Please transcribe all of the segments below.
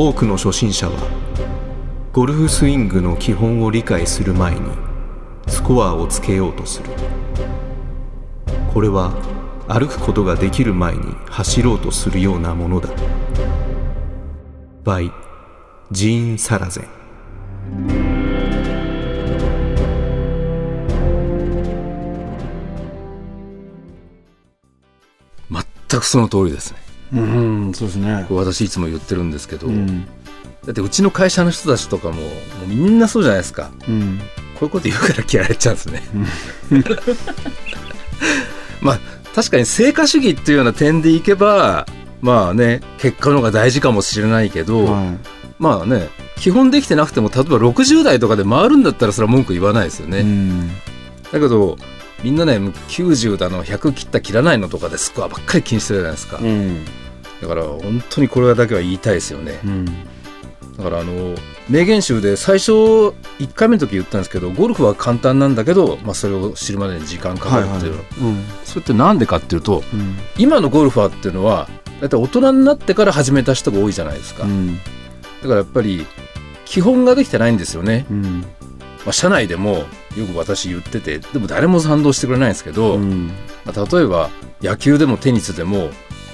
多くの初心者はゴルフスイングの基本を理解する前にスコアをつけようとする。これは歩くことができる前に走ろうとするようなものだ。by ジーン・サラゼン全くその通りですね。うん、そうですね。私いつも言ってるんですけど、うん、だってうちの会社の人たちとかももうみんなそうじゃないですか。うん、こういうこと言うから嫌われちゃうんですね。まあ確かに成果主義っていうような点でいけばまあね結果の方が大事かもしれないけど、はまあね基本できてなくても例えば60代とかで回るんだったらそれは文句言わないですよい。ね。うん、だけどみんなね90だの100切った切らないのとかでスコアばっかり気にしてるじゃないですか。うん、だから本当にこれだけは言いたいですよね。うん、だからあの名言集で最初1回目の時言ったんですけどゴルフは簡単なんだけど、まあ、それを知るまでに時間かかるっていう。の、うん、それってなんでかっていうとうん、今のゴルファーっていうのは大体大人になってから始めた人が多いじゃないですか、うん、だからやっぱり基本ができてないんですよね、うん、まあ、社内でもよく私言っててでも誰も賛同してくれないんですけど、うん、まあ、例えば野球でもテニスでも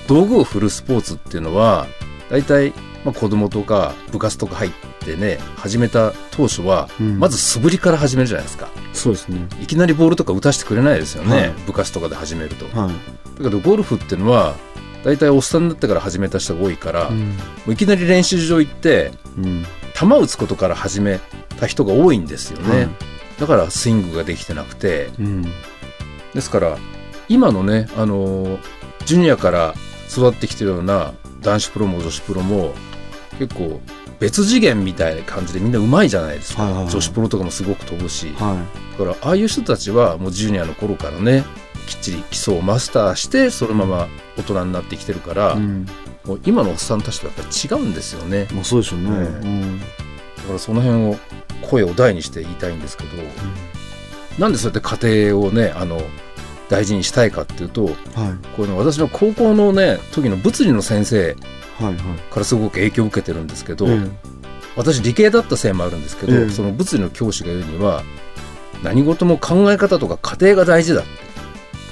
道具を振るスポーツっていうのは大体まあ子供とか部活とか入ってね始めた当初はうん。まず素振りから始めるじゃないですか。そうですね。いきなりボールとか打たせてくれないですよね、はい。部活とかで始めると。だはい。けどゴルフっていうのは大体おっさんになってから始めた人が多いから、もうん、ういきなり練習場行ってうん、球打つことから始めた人が多いんですよね、はい。だからスイングができてなくて。うん、ですから今のねあのジュニアから育ってきてるような男子プロも女子プロも結構別次元みたいな感じでみんなうまいじゃないですか、はいはいはい。女子プロとかもすごく飛ぶし、はだからああいう人たちはもうジュニアの頃からねきっちり基礎をマスターしてそのまま大人になってきてるから、い。うん、もう今のおっさんたちとやっぱり違うんですよね。まあ、そうでしょうね。ね。うん、だからその辺を声を大にして言いたいんですけど、なんでそうやって家庭をねあの大事にしたいかっていうとはい、これね私の高校のね時の物理の先生はい、はい。からすごく影響を受けてるんですけど、え私理系だったせいもあるんですけど、ええ。その物理の教師が言うには何事も考え方とか過程が大事だって。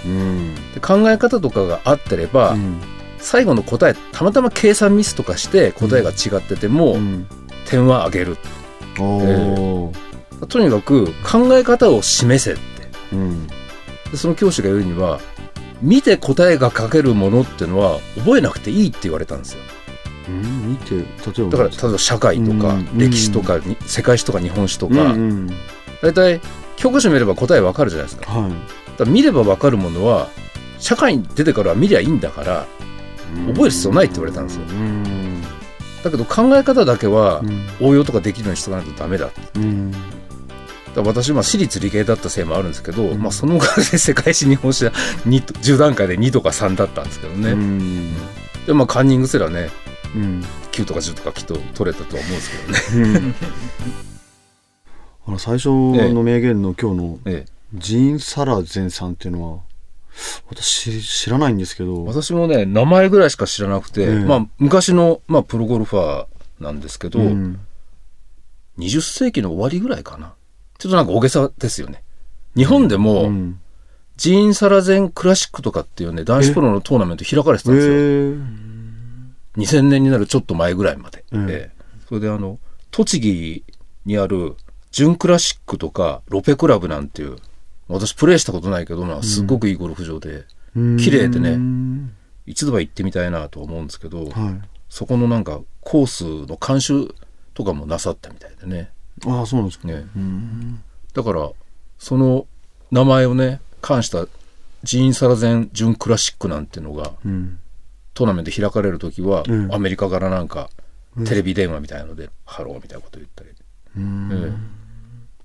えうん、で考え方とかがあってれば、うん、最後の答えたまたま計算ミスとかして答えが違ってても、うん、点は上げる。おー、とにかく考え方を示せって。うん、でその教師が言うには見て答えが書けるものっていうのは覚えなくていいって言われたんですよ。うん、見て、例えば。だから例えば社会とかうん歴史とかに世界史とか日本史とうん、かうん、大体教科書見れば答えわかるじゃないですか。だはから見ればわかるものは社会に出てからは見りゃいいんだからい。覚える必要ないって言われたんですよ。うん、だけど考え方だけはうん、応用とかできるようにしとかないとダメだうん、私は私立理系だったせいもあるんですけど、うん。まあ、そのおかげで世界史日本史は2と10段階で2とか3だったんですけどね、うん、でまあカンニングすらねうん、9とか10とかきっと取れたとは思うんですけどね、うん。あの最初の名言の今日のええ、ジーン・サラゼンさんっていうのは私知らないんですけど私もね名前ぐらいしか知らなくて、ええ。まあ、昔の、まあ、プロゴルファーなんですけど、うん。20世紀の終わりぐらいかなちょっとなんか大げさですよね。日本でも、うん。ジーン・サラゼンクラシックとかっていうね男子プロのトーナメント開かれてえたんですよ、ー。2000年になるちょっと前ぐらいまで、うん。ええ。それであの栃木にある準クラシックとかロペクラブなんていう私プレーしたことないけどなすっごくいいゴルフ場で、うん。綺麗でねうん一度は行ってみたいなと思うんですけど、はい。そこのなんかコースの監修とかもなさったみたいでねああそうなんですか。ね。うん。だからその名前をね冠したジーン・サラゼンジュンクラシックなんていうのがうん。トーナメント開かれる時は、うん。アメリカからなんかテレビ電話みたいなので、ハローみたいなこと言ったり、うん。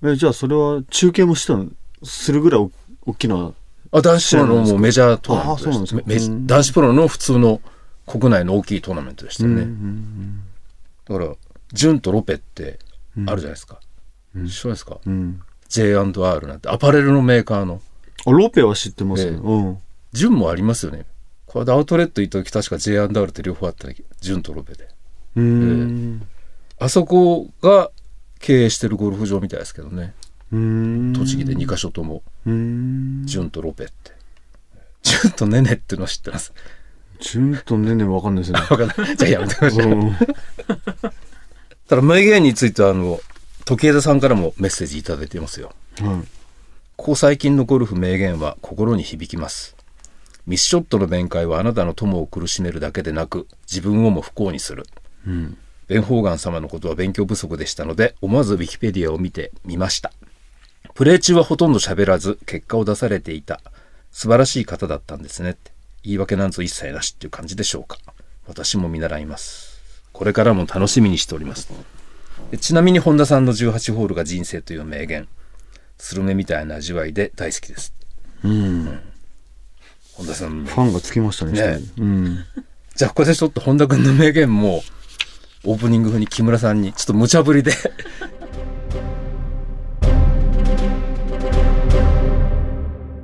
ええ。えじゃあそれは中継もしたのするぐらいお大きなあ男子プロのもうメジャートーナメントですか。メメジうん。男子プロの普通の国内の大きいトーナメントでしたよね、うん。だからジュンとロペってあるじゃないですか、うん一緒ですか、うん J&R なんてアパレルのメーカーのあロペは知ってます？よ、ええうんジュンもありますよねこれでアウトレット行った時確か J&R って両方あったらジュンとロペでううーん。あそこが経営してるゴルフ場みたいですけどね。栃木で2カ所とも、うーん。ジュンとロペって。ジュンとネネっての知ってます？順とねねわかんないですね。わかんない。じゃあやめてください。うんただ名言についてはあの、時枝さんからもメッセージいただいていますよ。はい。ここ最近のゴルフ名言は心に響きます。ミスショットの弁解はあなたの友を苦しめるだけでなく、自分をも不幸にする。うん。ベン・ホーガン様のことは勉強不足でしたので、思わずウィキペディアを見てみました。プレー中はほとんど喋らず、結果を出されていた。素晴らしい方だったんですねって。言い訳なんぞ一切なしっていう感じでしょうか。私も見習います。これからも楽しみにしております。でちなみに本田さんの18ホールが人生という名言。スルメみたいな味わいで大好きです。うん。本田さんファンがつきましたね。ねうん。じゃあここでちょっと本田君の名言もオープニング風に木村さんにちょっと無茶ぶりで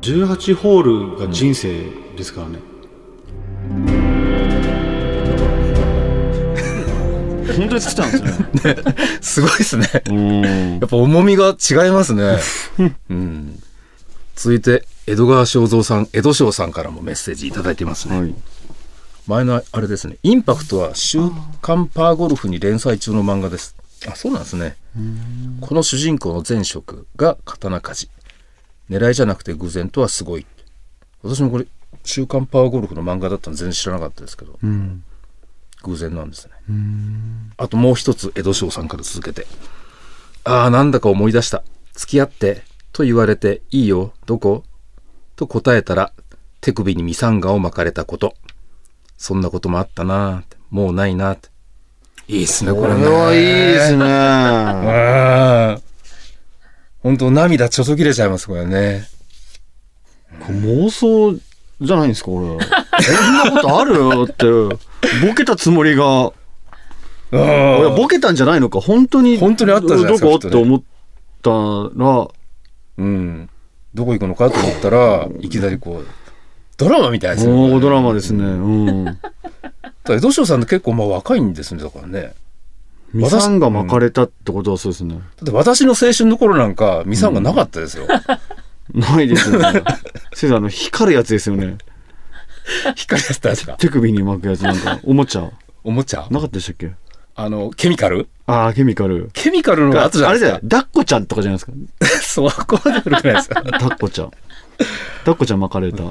18ホールが人生ですからね。本当に作ったんですね。すごいですね。うんやっぱ重みが違いますね。うん、続いて江戸川正蔵さん江戸翔さんからもメッセージいただいてますね。はい。前のあれですねインパクトは週刊パーゴルフに連載中の漫画です。あそうなんですね。この主人公の前職が刀鍛冶狙いじゃなくて偶然とはすごい私もこれ週刊パワーゴルフの漫画だったの全然知らなかったですけどうん。偶然なんですねあともう一つ江戸翔さんから続けて。ああなんだか思い出した。付き合ってと言われていいよどこ？と答えたら手首にミサンガを巻かれたこと。そんなこともあったなもうないなーって。いいっすねここれれねはいいですね。本当涙ちょそ切れちゃいます、これね。これ妄想じゃないんですか、これ。そんなことある？よって。ボケたつもりが、いやボケたんじゃないのか、本当に。本当にあったじゃないですかどこ？って思ったら、うん。どこ行くのかと思ったら、いきなりこう、ドラマみたいですよ。大ドラマですね。うん。だから江戸翔さんって結構まあ若いんですね、だからね。ミサンが巻かれたってことはそうですね。だって私の青春の頃なんか、ミサンがなかったですよ。ないですよね。先生、あの、光るやつですよね。光りやつ確か。手首に巻くやつなんか、おもちゃ。おもちゃ？なかったでしたっけ？あの、ケミカル？ああ、ケミカル。ケミカルのが後じゃないですか。あれだよ、ダッコちゃんとかじゃないですか？そこまで古くないですか。ダッコちゃん。ダッコちゃん巻かれた。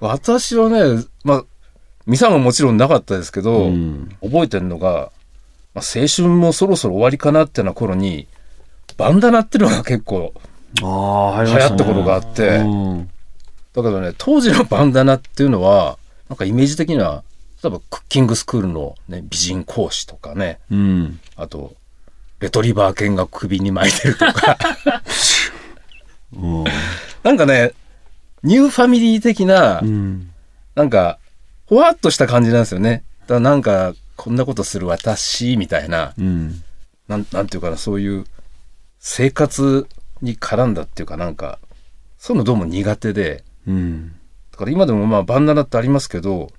私はね、まあ、ミサンはもちろんなかったですけど、うん覚えてるのが、まあ、青春もそろそろ終わりかなってな頃に、バンダナっていうのが結構、ああ、流流行った頃があってうん。だけどね、当時のバンダナっていうのは、なんかイメージ的には、例えばクッキングスクールの、ね、美人講師とかね、うん。あと、レトリバー犬が首に巻いてるとか、うん。なんかね、ニューファミリー的な、うん。なんか、ほわっとした感じなんですよね。だからなんか、こんなことする私、みたいな、うん。なん、なんていうかな、そういう生活に絡んだっていうかなんか、そういうのどうも苦手で、うん。だから今でもまあバンダナってありますけど、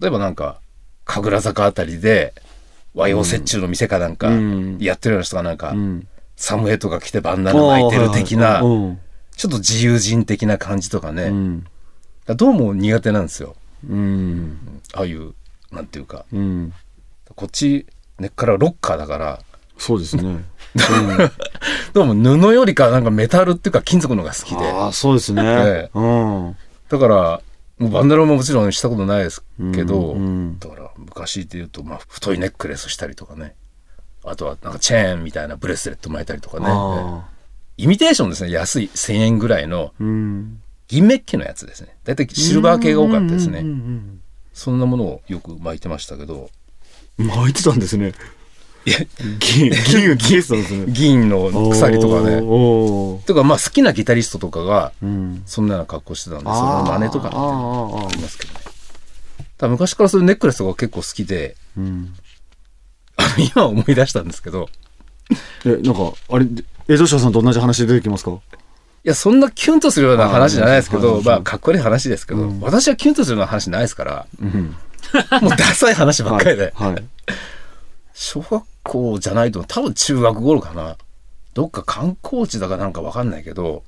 例えばなんか、神楽坂あたりで、和洋折衷の店かなんかうん、やってるような人がなんか、うん。サムエとか着てバンダナ巻いてる的な、ちょっと自由人的な感じとかね、からどうも苦手なんですよ。うん。ああいう、なんていうか、うん。こっち、根っからロッカーだから、そうですね。どうも布よりかなんかメタルっていうか金属のが好きで。ああ、そうですね。ええうん。だから、もうバンダナももちろんしたことないですけど、うんだから昔で言うと、まあ、太いネックレスしたりとかね。あとはなんかチェーンみたいなブレスレット巻いたりとかね。イミテーションですね。安い1000円ぐらいのうん。銀メッキのやつですね。だいたいシルバー系が多かったですね。うんうんそんなものをよく巻いてましたけど、うん巻いてたんですね。いや 銀、銀が消えてたんですね。銀の鎖とかね。とかまあ好きなギタリストとかがうん。そんなような格好してたんで、その真似とかねありますけどね。ただ昔からそういうネックレスとか結構好きで、うん。今思い出したんですけど、え、なんか、あれ、江戸翔さんと同じ話で出てきますか？いや、そんなキュンとするような話じゃないですけど、あーまあ、かっこいい話ですけど、うん私はキュンとするような話ないですから、うん。もうダサい話ばっかりで。はい。小学校じゃないと、多分中学頃かな。どっか観光地だかなんかわかんないけど、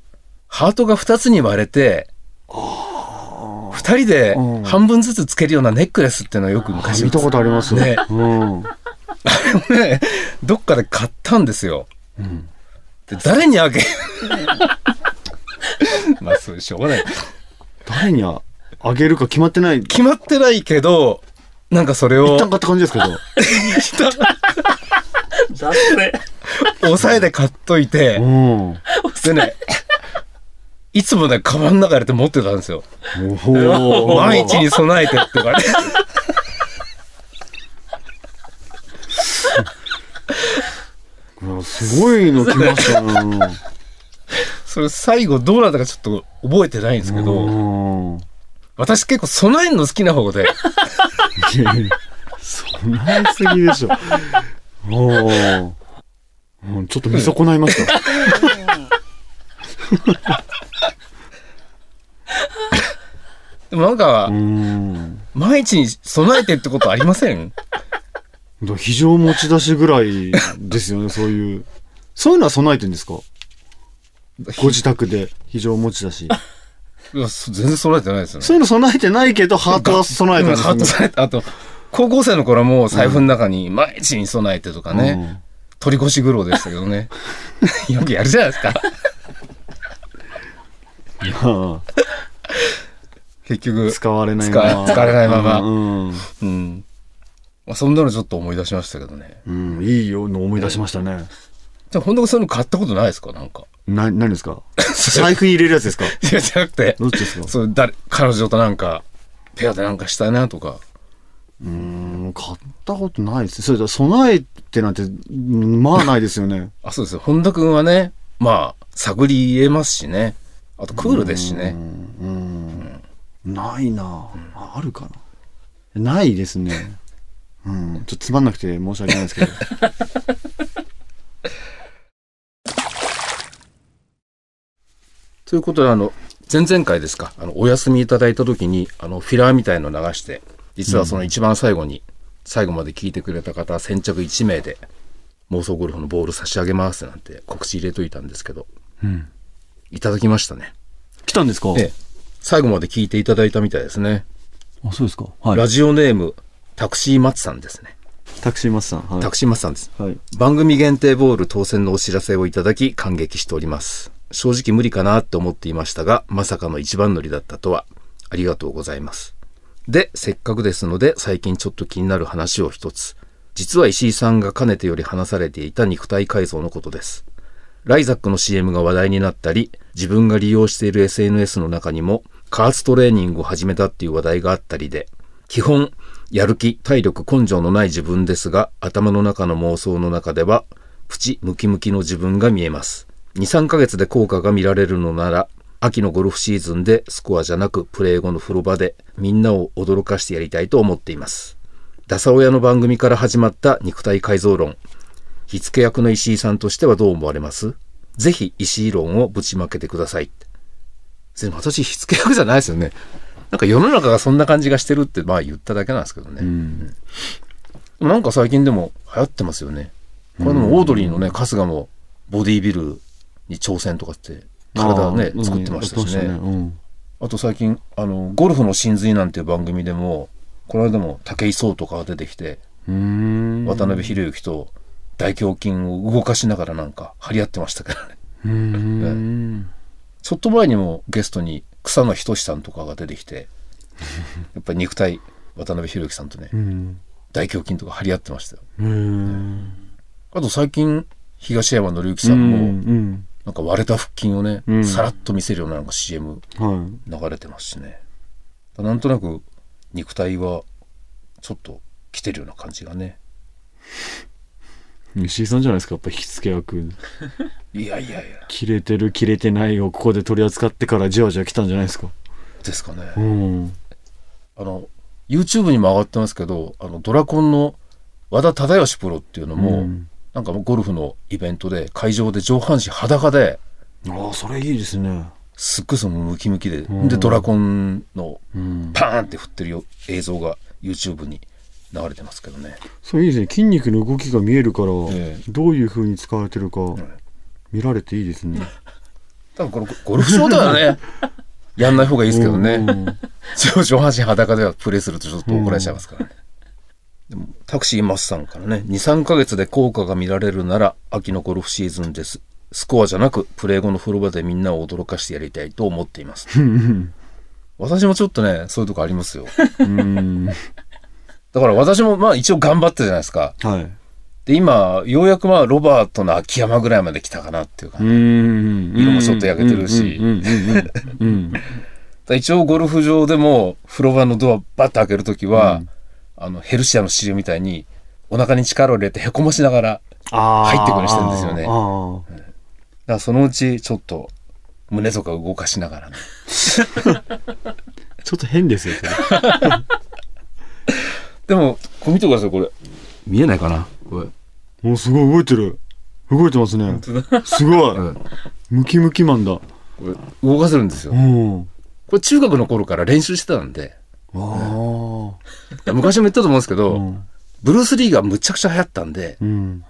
ハートが2つに割れて、二人で半分ずつつけるようなネックレスっていうのはよく昔見たことありますね。うん。ね、どっかで買ったんですよ。うん。で誰にあげ まあそうしょうがない。誰にああげるか決まってない。決まってないけど、なんかそれを一旦買った感じですけど。だって。抑えで買っといて、うん。でね、いつもね、カバンの中入れて持ってたんですよ。万一に備えてってかね。うんすごいの来ましたね。それ最後どうなったかちょっと覚えてないんですけど、うん。私結構備えるの好きな方で、備えすぎでしょ。うんちょっと見損ないました。でもなんかう、ん。万一に備えてってことありません？非常持ち出しぐらいですよね、そういう。そういうのは備えてんですか？ご自宅で非常持ち出し。いやそ全然備えてないですよね。そういうの備えてないけど、ハートは備えてるんですハートね。備えて、あと、高校生の頃はもう財布の中に万一に備えてとかね、取り越し苦労でしたけどね。よくやるじゃないですか。うん。結局。使われないまま。使使われないままうん。うん。まあ、そんなのちょっと思い出しましたけどね。うん、いいよの思い出しましたね。じゃあ、本当にそういうの買ったことないですか？なんか。な、何ですか？財布に入れるやつですか？いや、じゃなくて、どっちですか？そう、誰、彼女となんか、ペアでなんかしたいなとか。うーん、買ったことないです。それだ、備えてなんて、うんまあないですよね。あ、そうですよ。本田君はね、まあ、探り入れますしね。あと、クールですしね。うん。ないなああるかなないですね。うん。ちょっとつまんなくて申し訳ないですけど。ということで、あの、前々回ですか、あの、お休みいただいた時に、あの、フィラーみたいの流して、実はその一番最後に、最後まで聞いてくれた方、先着1名で、妄想ゴルフのボール差し上げますなんて告知入れといたんですけど、うん。いただきましたね。来たんですか？ええ。最後まで聞いていただいたみたいですね。あ、そうですかはラジオネーム、タクシー松さんですね。タクシーマスさん。はい。タクシー松さんです。はい。番組限定ボール当選のお知らせをいただき感激しております。正直無理かなって思っていましたが、まさかの一番乗りだったとは、ありがとうございます。で、せっかくですので、最近ちょっと気になる話を一つ。実は石井さんがかねてより話されていた肉体改造のことです。ライザックの CM が話題になったり、自分が利用している SNS の中にも、加圧トレーニングを始めたっていう話題があったりで、基本、やる気、体力、根性のない自分ですが、頭の中の妄想の中では、プチムキムキの自分が見えます。2、3ヶ月で効果が見られるのなら、秋のゴルフシーズンでスコアじゃなくプレー後の風呂場でみんなを驚かしてやりたいと思っています。ダサ親の番組から始まった肉体改造論。火付け役の石井さんとしてはどう思われます？ぜひ石井論をぶちまけてください。私火付け役じゃないですよね。なんか世の中がそんな感じがしてるってまあ言っただけなんですけどね。うん。なんか最近でも流行ってますよね。これでもオードリーのね、春日もボディービルに挑戦とかって体ね、作ってましたしね。あと最近、あの、ゴルフの真髄なんていう番組でも、この間も武井壮とかが出てきて。渡辺裕之と大胸筋を動かしながらなんか張り合ってましたからね。うーん。ちょっと前にもゲストに草野仁さんとかが出てきて、やっぱり肉体、渡辺裕之さんとねう、ん。大胸筋とか張り合ってましたよ。うーん。あと最近、東山紀之さんも、うん。なんか割れた腹筋をね、うんさらっと見せるようななんか CM はい。流れてますしね。なんとなく肉体はちょっと来てるような感じがね。石井さんじゃないですか、やっぱ火付け役。いやいやいや、切れてる、切れてないをここで取り扱ってからじわじわ来たんじゃないですか。ですかね。うん。あの、YouTube にも上がってますけど、あの、ドラコンの和田忠義プロっていうのも、うんなんかもうゴルフのイベントで会場で上半身裸で、ああ、それいいですね。すっごいそのムキムキで、うんで、ドラコンのうん。パーンって振ってるよ映像が YouTube に流れてますけどね。そういいですね。筋肉の動きが見えるから、ええどういう風に使われてるか、見られていいですね。多分これゴルフ場ではね、やんない方がいいですけどね。うん上上半身裸ではプレイするとちょっと怒られちゃいますからね。でもタクシーマスさんからね、2、3ヶ月で効果が見られるなら秋のゴルフシーズンです。スコアじゃなくプレー後の風呂場でみんなを驚かしてやりたいと思っています。私もちょっとね、そういうとこありますよ。うん。だから私もまあ一応頑張ったじゃないですか。はい。で、今、ようやくまあロバートの秋山ぐらいまで来たかなっていうか、うねん。色もちょっと焼けてるし。一応ゴルフ場でも風呂場のドアバッと開けるときは、あのヘルシアの CM みたいにお腹に力を入れてへこましながら入ってくるしてるんですよねあーだからそのうちちょっと胸とか動かしながらね ちょっと変ですよ、それ。でもこれ見てくださいこれ見えないかな？これおすごい動いてる。動いてますね。すごい。うんムキムキマンだ。これ動かせるんですようん。これ中学の頃から練習してたんで昔も言ったと思うんですけど、うん。ブルース・リーがむちゃくちゃ流行ったんでうん。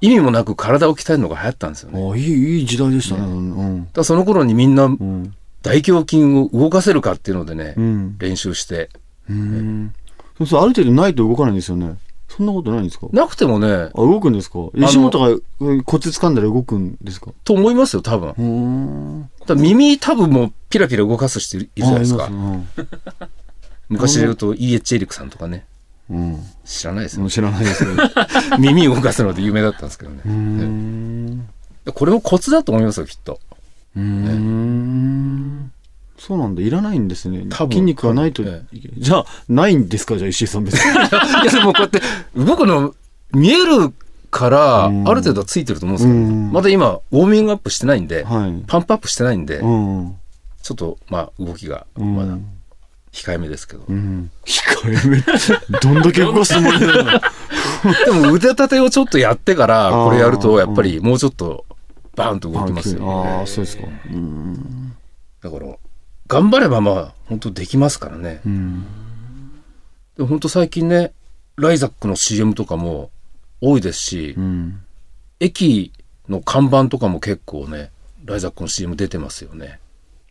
意味もなく体を鍛えるのが流行ったんですよねああ、いい、いい時代でしたね。うん。らその頃にみんなうん。大胸筋を動かせるかっていうのでね、うん。練習してうん。そうそう、ある程度ないと動かないんですよね。そんなことないんですか？なくてもねあ、動くんですか？石本がうんコツ掴んだら動くんですか？と思いますよ多分うーん。だ耳多分もうピラピラ動かす人いるじゃないですかあいます昔で言うと E.H. エリックさんとかねうん。知らないですようん。知らないですけど。う耳動かすので有名だったんですけどねーん。これもコツだと思いますよきっとうーん。そうなんだ。いらないんですね。筋肉がないと多分え。じゃあ、ないんですか？じゃあ、石井さん別に。いやでもこうやって動くの見えるからあうんる程度はついてると思うんですけど、うんまだ今ウォーミングアップしてないんで、はい。パンプアップしてないんで、うん。ちょっとまあ動きがうんまだ控えめですけど、うん。控えめ。どんだけ動かすつもりだよ。でも腕立てをちょっとやってからこれやるとやっぱりもうちょっとバーンと動きますよ、ああ、そうですか。うん。だから頑張ればまあ本当できますからねうん。でも本当最近ねライザックの CM とかも多いですし、うん。駅の看板とかも結構ねライザックの CM 出てますよね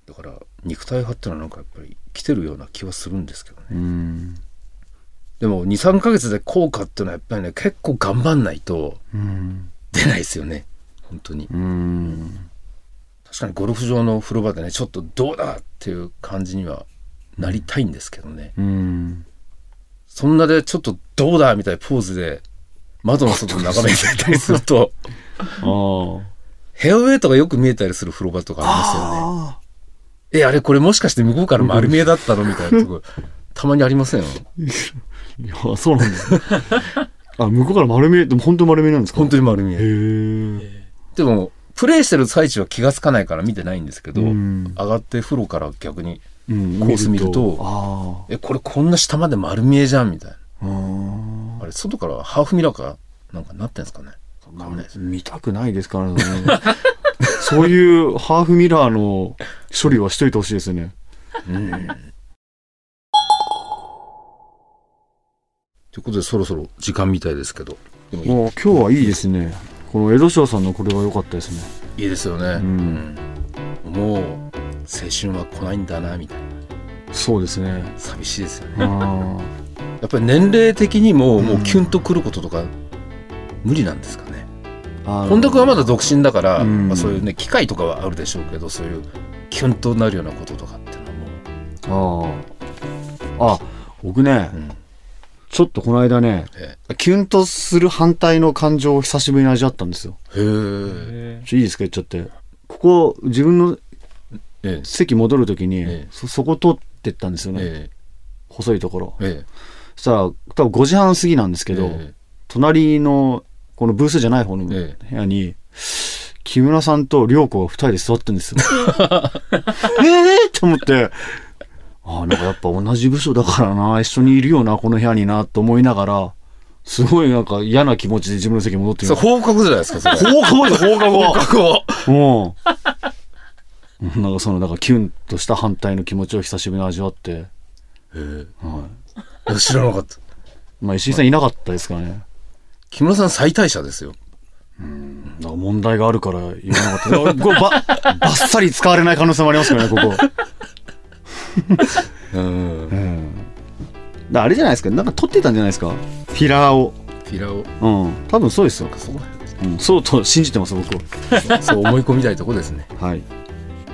だから肉体派ってのはなんかやっぱり来てるような気はするんですけどねうん。でも23ヶ月で効果っていうのはやっぱりね結構頑張んないとうん。出ないですよね本当にうん。確かにゴルフ場の風呂場でねちょっとどうだっていう感じにはなりたいんですけどねうん。そんなでちょっとどうだみたいなポーズで窓の外を眺めてたりすると。ヘアウェイとかよく見えたりする風呂場とかありますよねあえあれこれもしかして向こうから丸見えだったのみたいなとこ たまにありません？あ。いや、そうなんですね。あ、向こうから丸見え、でも本当に丸見えなんですか？本当に丸見へええ。でもプレイしてる最中は気がつかないから見てないんですけど、うん上がって風呂から逆にうんコース見るとあえこれこんな下まで丸見えじゃんみたいなあ。れ外からハーフミラーかなんかなってんですかね？わかんないですあ。見たくないですからね。そういうハーフミラーの処理はしといてほしいですね。ということでそろそろ時間みたいですけどでももう今日はいいですね。この江戸翔さんのこれは良かったですね。いいですよね、んうんもう青春は来ないんだなみたいなそうですね。寂しいですよねあやっぱり年齢的にもうんもうキュンとくることとか無理なんですかね？あ。本田君はまだ独身だから、うん。まあ、そういうね機会とかはあるでしょうけどそういうキュンとなるようなこととかっていうのはもああ。あ、僕ねう、、うん。ちょっとこの間ね、えキュンとする反対の感情を久しぶりに味わったんですよ。えへえいいですか言っちゃって。ここ、自分のええ。席戻るときに、ええ。そ、そこ通ってったんですよね。え細いところ。ええ。そしたら、多分5時半過ぎなんですけど、え。隣の、このブースじゃない方の部え。屋に、木村さんと涼子が二人で座ってるんですよ。ええと思って、ああ、なんかやっぱ同じ部署だからな、一緒にいるよな、この部屋にな、と思いながら、すごいなんか嫌な気持ちで自分の席に戻ってそう放課後じゃないですかそれ。放課後です、放課後。放課後うん。なんかその、なんかキュンとした反対の気持ちを久しぶりに味わって、えはえ知らなかった。まあ、石井さんいなかったですからね。木村さん最大者ですよ。だから問題があるから言わなかった。これば、ばっさり使われない可能性もありますからね、ここ。うん。うん。だあれじゃないですか。なんか撮ってたんじゃないですか。フィラーを。フィラを、うん。多分そうですよ。そううん。そうと信じてます、僕は。そう思い込みたいとこですね。はい。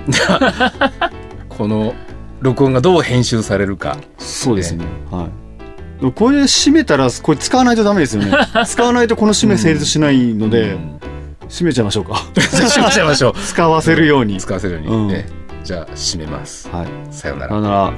この録音がどう編集されるか。そうですね。はい。これ閉めたら、これ使わないとダメですよね。使わないとこの締め成立しないので、うん閉めちゃいましょうか。じゃあしましょうましょう。使わせるように。使わせるように。うんねじゃあ、締めます。はい。さようならさよ。なら。